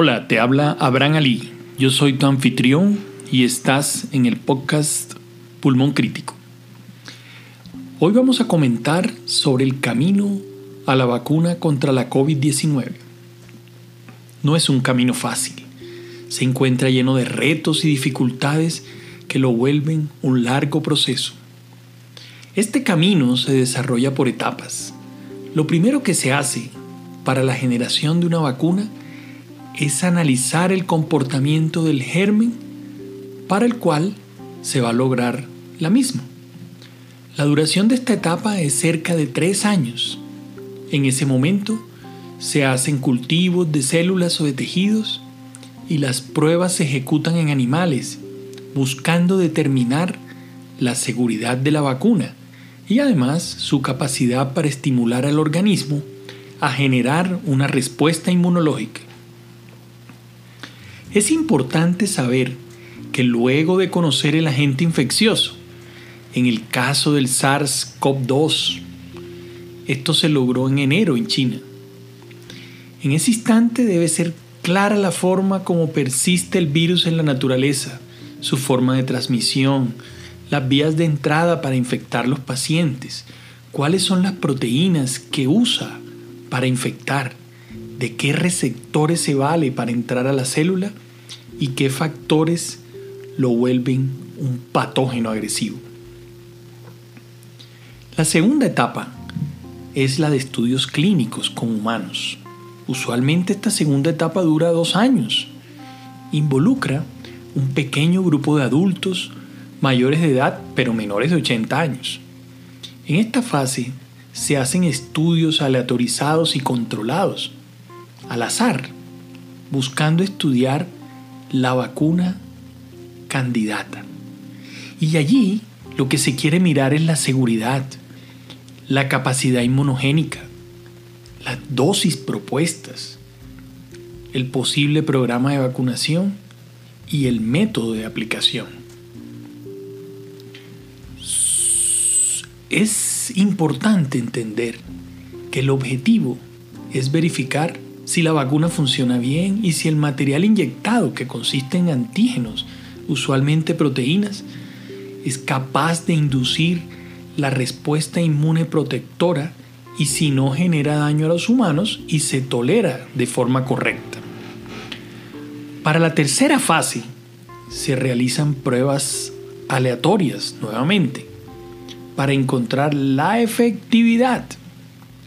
Hola, te habla Abraham Ali. Yo soy tu anfitrión y estás en el podcast Pulmón Crítico. Hoy vamos a comentar sobre el camino a la vacuna contra la COVID-19. No es un camino fácil. Se encuentra lleno de retos y dificultades que lo vuelven un largo proceso. Este camino se desarrolla por etapas. Lo primero que se hace para la generación de una vacuna es analizar el comportamiento del germen para el cual se va a lograr la misma. La duración de esta etapa es cerca de tres años. En ese momento se hacen cultivos de células o de tejidos y las pruebas se ejecutan en animales, buscando determinar la seguridad de la vacuna y además su capacidad para estimular al organismo a generar una respuesta inmunológica. Es importante saber que luego de conocer el agente infeccioso, en el caso del SARS-CoV-2, esto se logró en enero en China. En ese instante debe ser clara la forma como persiste el virus en la naturaleza, su forma de transmisión, las vías de entrada para infectar los pacientes, cuáles son las proteínas que usa para infectar, de qué receptores se vale para entrar a la célula y qué factores lo vuelven un patógeno agresivo. La segunda etapa es la de estudios clínicos con humanos. Usualmente esta segunda etapa dura dos años. Involucra un pequeño grupo de adultos mayores de edad pero menores de 80 años. En esta fase se hacen estudios aleatorizados y controlados, al azar, buscando estudiar la vacuna candidata. Y allí lo que se quiere mirar es la seguridad, la capacidad inmunogénica, las dosis propuestas, el posible programa de vacunación y el método de aplicación. Es importante entender que el objetivo es verificar si la vacuna funciona bien y si el material inyectado, que consiste en antígenos, usualmente proteínas, es capaz de inducir la respuesta inmune protectora y si no genera daño a los humanos y se tolera de forma correcta. Para la tercera fase se realizan pruebas aleatorias nuevamente para encontrar la efectividad.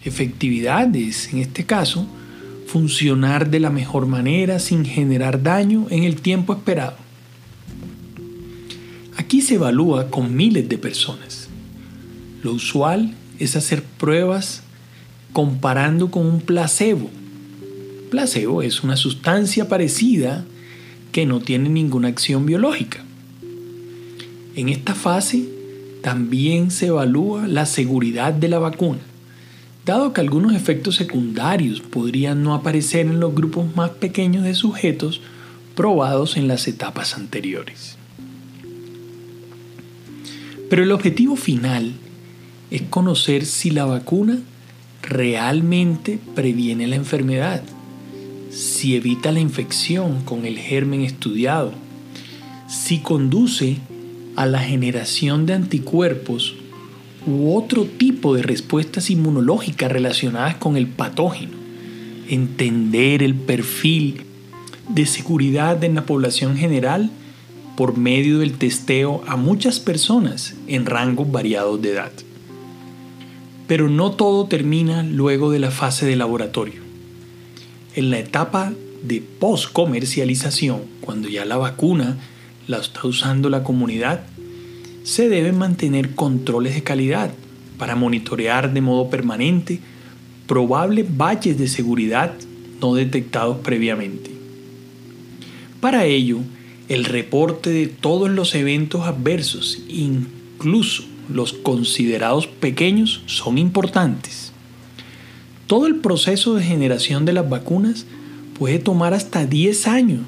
Efectividad es, en este caso, funcionar de la mejor manera sin generar daño en el tiempo esperado. Aquí se evalúa con miles de personas. Lo usual es hacer pruebas comparando con un placebo. Placebo es una sustancia parecida que no tiene ninguna acción biológica. En esta fase también se evalúa la seguridad de la vacuna dado que algunos efectos secundarios podrían no aparecer en los grupos más pequeños de sujetos probados en las etapas anteriores. Pero el objetivo final es conocer si la vacuna realmente previene la enfermedad, si evita la infección con el germen estudiado, si conduce a la generación de anticuerpos u otro tipo de respuestas inmunológicas relacionadas con el patógeno. Entender el perfil de seguridad en la población general por medio del testeo a muchas personas en rangos variados de edad. Pero no todo termina luego de la fase de laboratorio. En la etapa de post-comercialización, cuando ya la vacuna la está usando la comunidad, se deben mantener controles de calidad para monitorear de modo permanente probables valles de seguridad no detectados previamente. Para ello, el reporte de todos los eventos adversos, incluso los considerados pequeños, son importantes. Todo el proceso de generación de las vacunas puede tomar hasta 10 años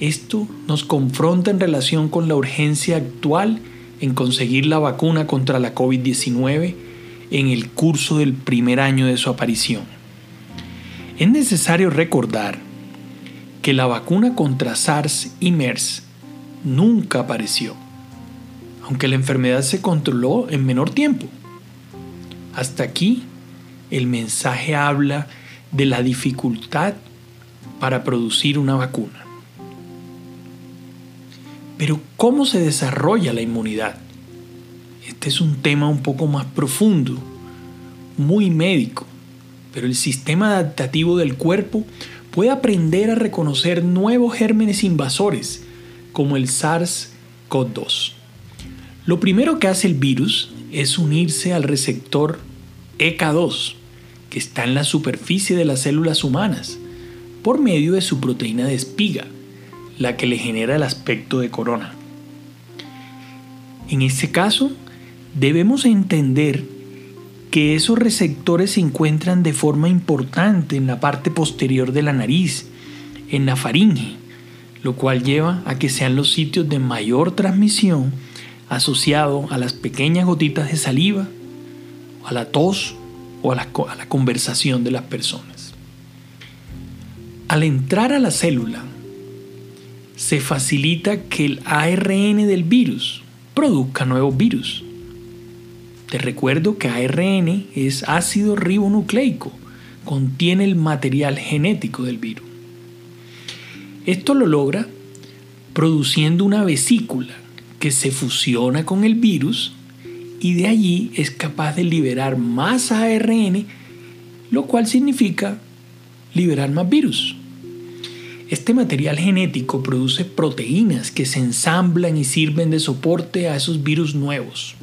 esto nos confronta en relación con la urgencia actual en conseguir la vacuna contra la COVID-19 en el curso del primer año de su aparición. Es necesario recordar que la vacuna contra SARS y MERS nunca apareció, aunque la enfermedad se controló en menor tiempo. Hasta aquí el mensaje habla de la dificultad para producir una vacuna. Pero ¿cómo se desarrolla la inmunidad? Este es un tema un poco más profundo, muy médico, pero el sistema adaptativo del cuerpo puede aprender a reconocer nuevos gérmenes invasores, como el SARS-CoV-2. Lo primero que hace el virus es unirse al receptor EK2, que está en la superficie de las células humanas, por medio de su proteína de espiga, la que le genera el aspecto de corona. En este caso, debemos entender que esos receptores se encuentran de forma importante en la parte posterior de la nariz, en la faringe, lo cual lleva a que sean los sitios de mayor transmisión asociado a las pequeñas gotitas de saliva, a la tos o a la, a la conversación de las personas. Al entrar a la célula, se facilita que el ARN del virus produzca nuevos virus. Te recuerdo que ARN es ácido ribonucleico, contiene el material genético del virus. Esto lo logra produciendo una vesícula que se fusiona con el virus y de allí es capaz de liberar más ARN, lo cual significa liberar más virus. Este material genético produce proteínas que se ensamblan y sirven de soporte a esos virus nuevos.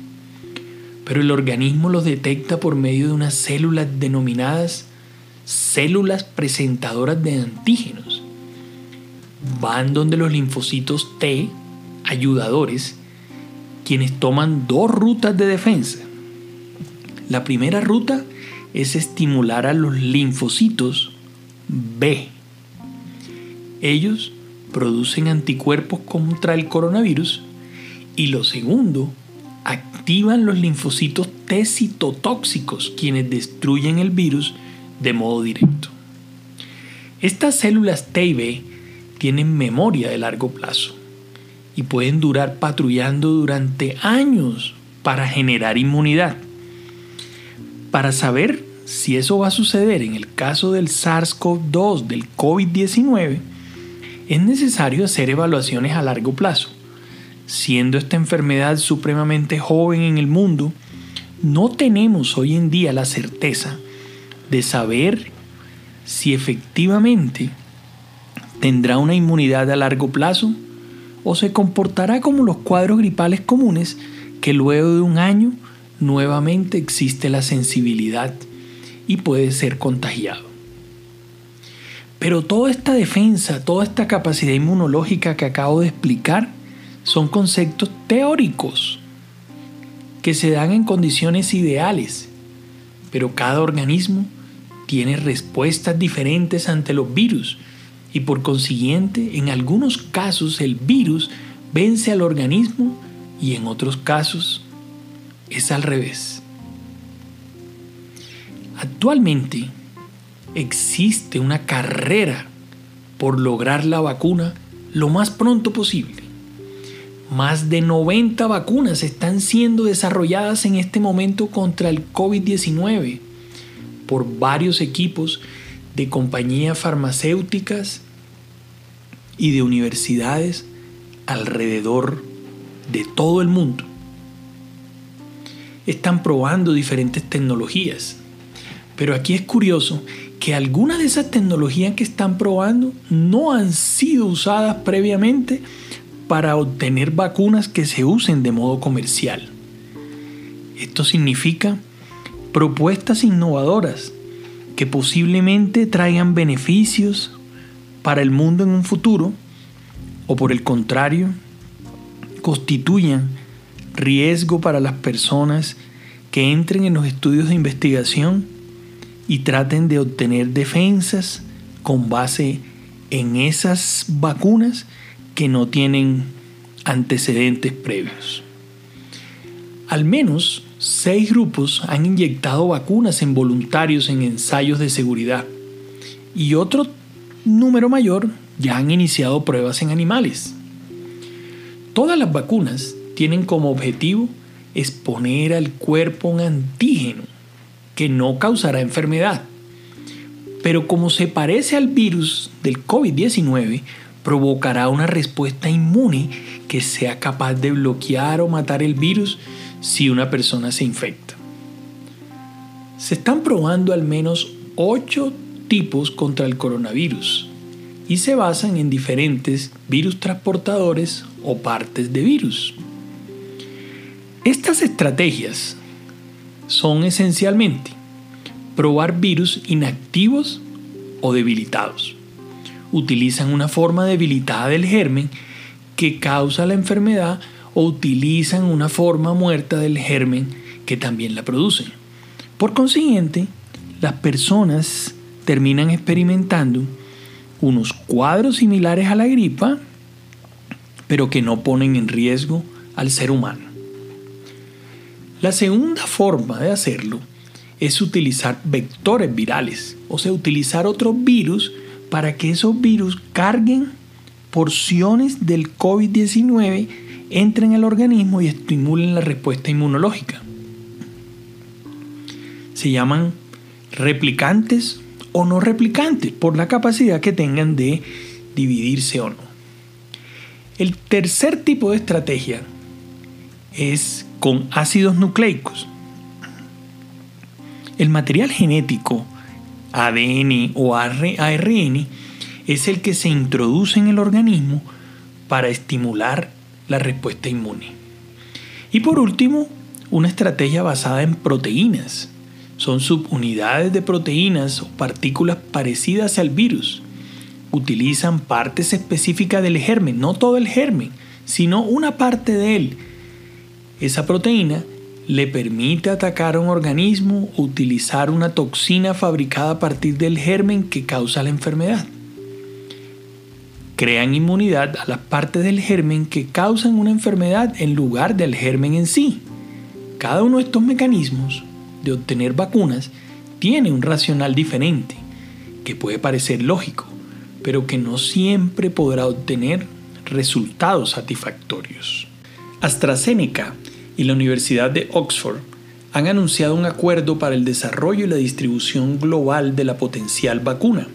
Pero el organismo los detecta por medio de unas células denominadas células presentadoras de antígenos. Van donde los linfocitos T, ayudadores, quienes toman dos rutas de defensa. La primera ruta es estimular a los linfocitos B. Ellos producen anticuerpos contra el coronavirus y lo segundo, activan los linfocitos T citotóxicos quienes destruyen el virus de modo directo. Estas células T y B tienen memoria de largo plazo y pueden durar patrullando durante años para generar inmunidad. Para saber si eso va a suceder en el caso del SARS-CoV-2 del COVID-19, es necesario hacer evaluaciones a largo plazo. Siendo esta enfermedad supremamente joven en el mundo, no tenemos hoy en día la certeza de saber si efectivamente tendrá una inmunidad a largo plazo o se comportará como los cuadros gripales comunes que luego de un año nuevamente existe la sensibilidad y puede ser contagiado. Pero toda esta defensa, toda esta capacidad inmunológica que acabo de explicar, son conceptos teóricos que se dan en condiciones ideales, pero cada organismo tiene respuestas diferentes ante los virus y por consiguiente en algunos casos el virus vence al organismo y en otros casos es al revés. Actualmente existe una carrera por lograr la vacuna lo más pronto posible. Más de 90 vacunas están siendo desarrolladas en este momento contra el COVID-19 por varios equipos de compañías farmacéuticas y de universidades alrededor de todo el mundo. Están probando diferentes tecnologías, pero aquí es curioso que algunas de esas tecnologías que están probando no han sido usadas previamente para obtener vacunas que se usen de modo comercial. Esto significa propuestas innovadoras que posiblemente traigan beneficios para el mundo en un futuro o por el contrario constituyan riesgo para las personas que entren en los estudios de investigación y traten de obtener defensas con base en esas vacunas que no tienen antecedentes previos. Al menos seis grupos han inyectado vacunas en voluntarios en ensayos de seguridad y otro número mayor ya han iniciado pruebas en animales. Todas las vacunas tienen como objetivo exponer al cuerpo un antígeno que no causará enfermedad. Pero como se parece al virus del COVID-19, provocará una respuesta inmune que sea capaz de bloquear o matar el virus si una persona se infecta. Se están probando al menos 8 tipos contra el coronavirus y se basan en diferentes virus transportadores o partes de virus. Estas estrategias son esencialmente probar virus inactivos o debilitados. Utilizan una forma debilitada del germen que causa la enfermedad o utilizan una forma muerta del germen que también la produce. Por consiguiente, las personas terminan experimentando unos cuadros similares a la gripa, pero que no ponen en riesgo al ser humano. La segunda forma de hacerlo es utilizar vectores virales, o sea, utilizar otros virus para que esos virus carguen porciones del COVID-19, entren al organismo y estimulen la respuesta inmunológica. Se llaman replicantes o no replicantes por la capacidad que tengan de dividirse o no. El tercer tipo de estrategia es con ácidos nucleicos. El material genético, ADN o ARN, es el que se introduce en el organismo para estimular la respuesta inmune. Y por último, una estrategia basada en proteínas, son subunidades de proteínas o partículas parecidas al virus. Utilizan partes específicas del germen, no todo el germen, sino una parte de él. Esa proteína le permite atacar a un organismo o utilizar una toxina fabricada a partir del germen que causa la enfermedad. Crean inmunidad a las partes del germen que causan una enfermedad en lugar del germen en sí. Cada uno de estos mecanismos de obtener vacunas tiene un racional diferente, que puede parecer lógico, pero que no siempre podrá obtener resultados satisfactorios. AstraZeneca y la Universidad de Oxford han anunciado un acuerdo para el desarrollo y la distribución global de la potencial vacuna,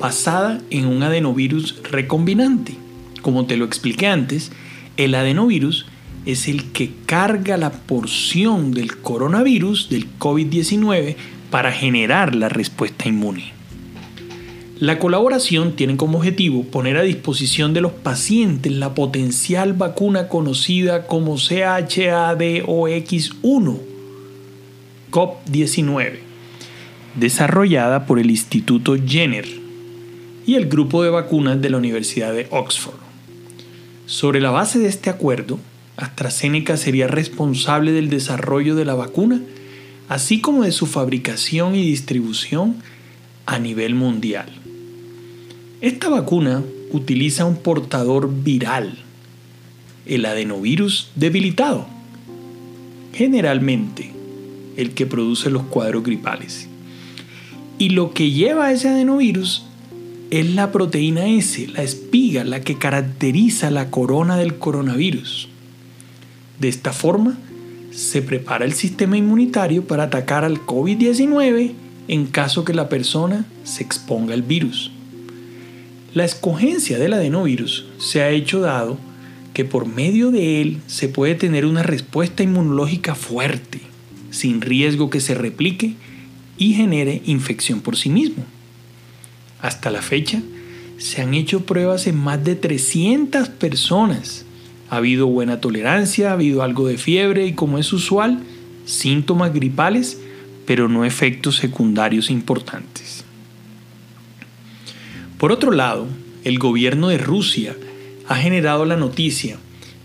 basada en un adenovirus recombinante. Como te lo expliqué antes, el adenovirus es el que carga la porción del coronavirus, del COVID-19, para generar la respuesta inmune. La colaboración tiene como objetivo poner a disposición de los pacientes la potencial vacuna conocida como CHADOX1, COP19, desarrollada por el Instituto Jenner y el grupo de vacunas de la Universidad de Oxford. Sobre la base de este acuerdo, AstraZeneca sería responsable del desarrollo de la vacuna, así como de su fabricación y distribución a nivel mundial. Esta vacuna utiliza un portador viral, el adenovirus debilitado, generalmente el que produce los cuadros gripales. Y lo que lleva a ese adenovirus es la proteína S, la espiga, la que caracteriza la corona del coronavirus. De esta forma, se prepara el sistema inmunitario para atacar al COVID-19 en caso que la persona se exponga al virus. La escogencia del adenovirus se ha hecho dado que por medio de él se puede tener una respuesta inmunológica fuerte, sin riesgo que se replique y genere infección por sí mismo. Hasta la fecha, se han hecho pruebas en más de 300 personas ha habido buena tolerancia, ha habido algo de fiebre y como es usual, síntomas gripales, pero no efectos secundarios importantes. Por otro lado, el gobierno de Rusia ha generado la noticia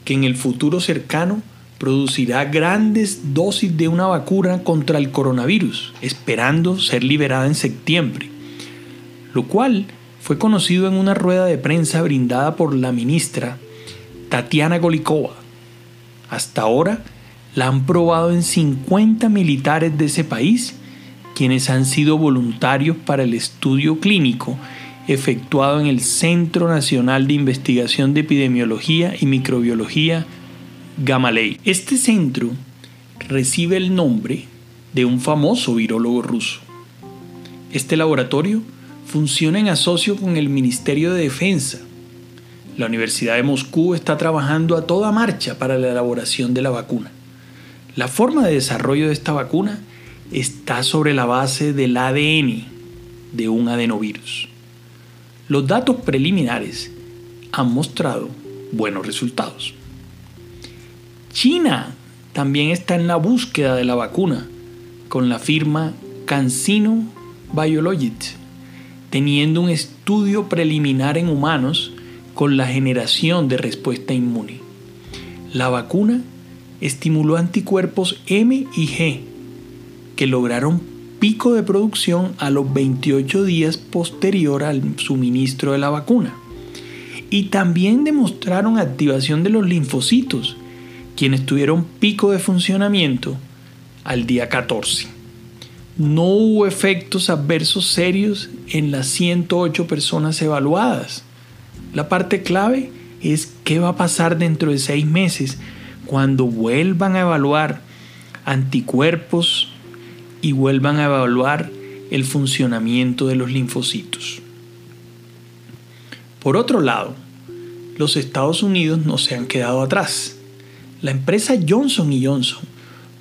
que en el futuro cercano producirá grandes dosis de una vacuna contra el coronavirus, esperando ser liberada en septiembre, lo cual fue conocido en una rueda de prensa brindada por la ministra Tatiana Golikova. Hasta ahora la han probado en 50 militares de ese país, quienes han sido voluntarios para el estudio clínico efectuado en el Centro Nacional de Investigación de Epidemiología y Microbiología, Gamalei. Este centro recibe el nombre de un famoso virólogo ruso. Este laboratorio funciona en asocio con el Ministerio de Defensa. La Universidad de Moscú está trabajando a toda marcha para la elaboración de la vacuna. La forma de desarrollo de esta vacuna está sobre la base del ADN de un adenovirus. Los datos preliminares han mostrado buenos resultados. China también está en la búsqueda de la vacuna con la firma CanSino Biologics, teniendo un estudio preliminar en humanos con la generación de respuesta inmune. La vacuna estimuló anticuerpos M y G que lograron pico de producción a los 28 días posterior al suministro de la vacuna. Y también demostraron activación de los linfocitos, quienes tuvieron pico de funcionamiento al día 14. No hubo efectos adversos serios en las 108 personas evaluadas. La parte clave es qué va a pasar dentro de seis meses cuando vuelvan a evaluar anticuerpos y vuelvan a evaluar el funcionamiento de los linfocitos. Por otro lado, los Estados Unidos no se han quedado atrás. La empresa Johnson Johnson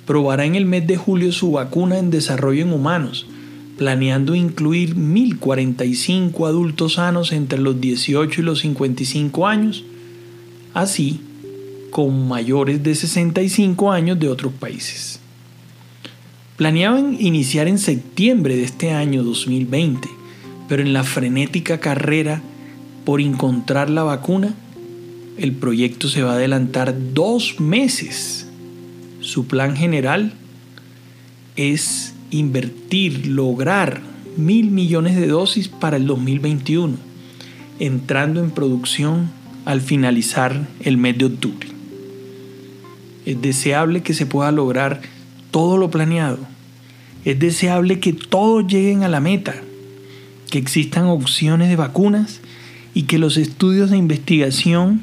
probará en el mes de julio su vacuna en desarrollo en humanos, planeando incluir 1.045 adultos sanos entre los 18 y los 55 años, así como mayores de 65 años de otros países. Planeaban iniciar en septiembre de este año 2020, pero en la frenética carrera por encontrar la vacuna, el proyecto se va a adelantar dos meses. Su plan general es invertir, lograr mil millones de dosis para el 2021, entrando en producción al finalizar el mes de octubre. Es deseable que se pueda lograr todo lo planeado. Es deseable que todos lleguen a la meta, que existan opciones de vacunas y que los estudios de investigación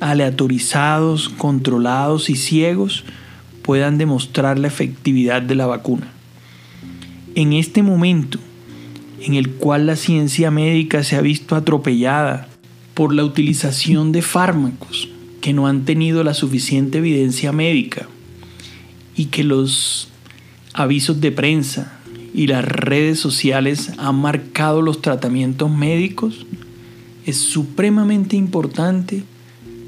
aleatorizados, controlados y ciegos puedan demostrar la efectividad de la vacuna. En este momento en el cual la ciencia médica se ha visto atropellada por la utilización de fármacos que no han tenido la suficiente evidencia médica y que los avisos de prensa y las redes sociales han marcado los tratamientos médicos, es supremamente importante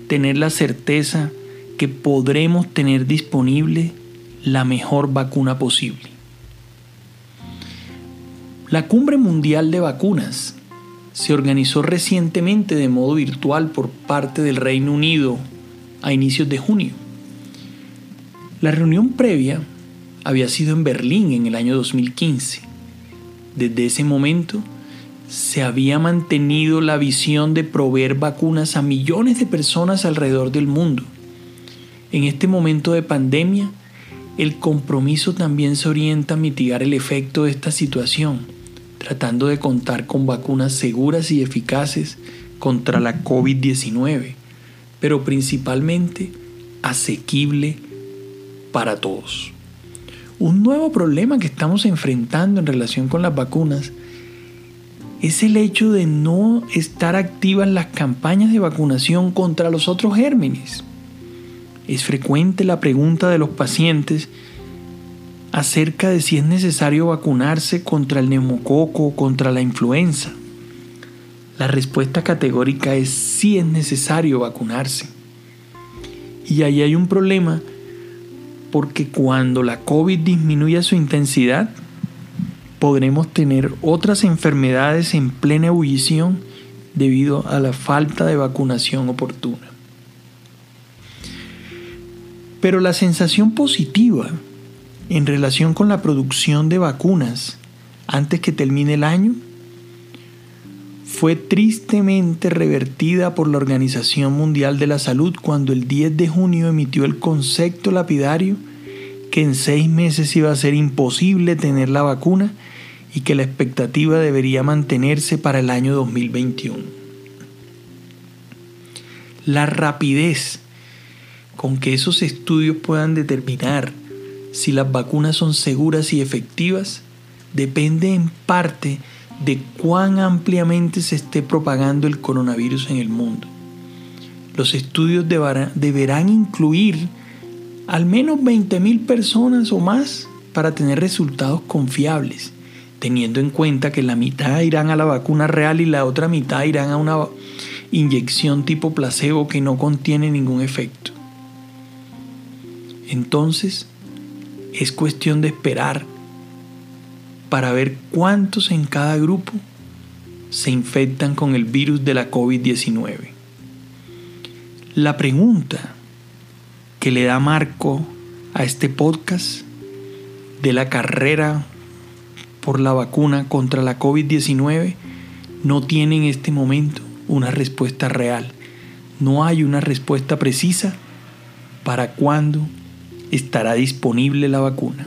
tener la certeza que podremos tener disponible la mejor vacuna posible. La Cumbre Mundial de Vacunas se organizó recientemente de modo virtual por parte del Reino Unido a inicios de junio. La reunión previa había sido en Berlín en el año 2015. Desde ese momento se había mantenido la visión de proveer vacunas a millones de personas alrededor del mundo. En este momento de pandemia, el compromiso también se orienta a mitigar el efecto de esta situación, tratando de contar con vacunas seguras y eficaces contra la COVID-19, pero principalmente asequible para todos. Un nuevo problema que estamos enfrentando en relación con las vacunas es el hecho de no estar activas las campañas de vacunación contra los otros gérmenes. Es frecuente la pregunta de los pacientes acerca de si es necesario vacunarse contra el neumococo o contra la influenza. La respuesta categórica es sí es necesario vacunarse. Y ahí hay un problema porque cuando la COVID disminuya su intensidad, podremos tener otras enfermedades en plena ebullición debido a la falta de vacunación oportuna. Pero la sensación positiva en relación con la producción de vacunas antes que termine el año fue tristemente revertida por la Organización Mundial de la Salud cuando el 10 de junio emitió el concepto lapidario que en seis meses iba a ser imposible tener la vacuna y que la expectativa debería mantenerse para el año 2021. La rapidez con que esos estudios puedan determinar si las vacunas son seguras y efectivas depende en parte de cuán ampliamente se esté propagando el coronavirus en el mundo. Los estudios deberán incluir al menos 20.000 personas o más para tener resultados confiables, teniendo en cuenta que la mitad irán a la vacuna real y la otra mitad irán a una inyección tipo placebo que no contiene ningún efecto. Entonces, es cuestión de esperar para ver cuántos en cada grupo se infectan con el virus de la COVID-19. La pregunta que le da marco a este podcast de la carrera por la vacuna contra la COVID-19 no tiene en este momento una respuesta real. No hay una respuesta precisa para cuándo estará disponible la vacuna.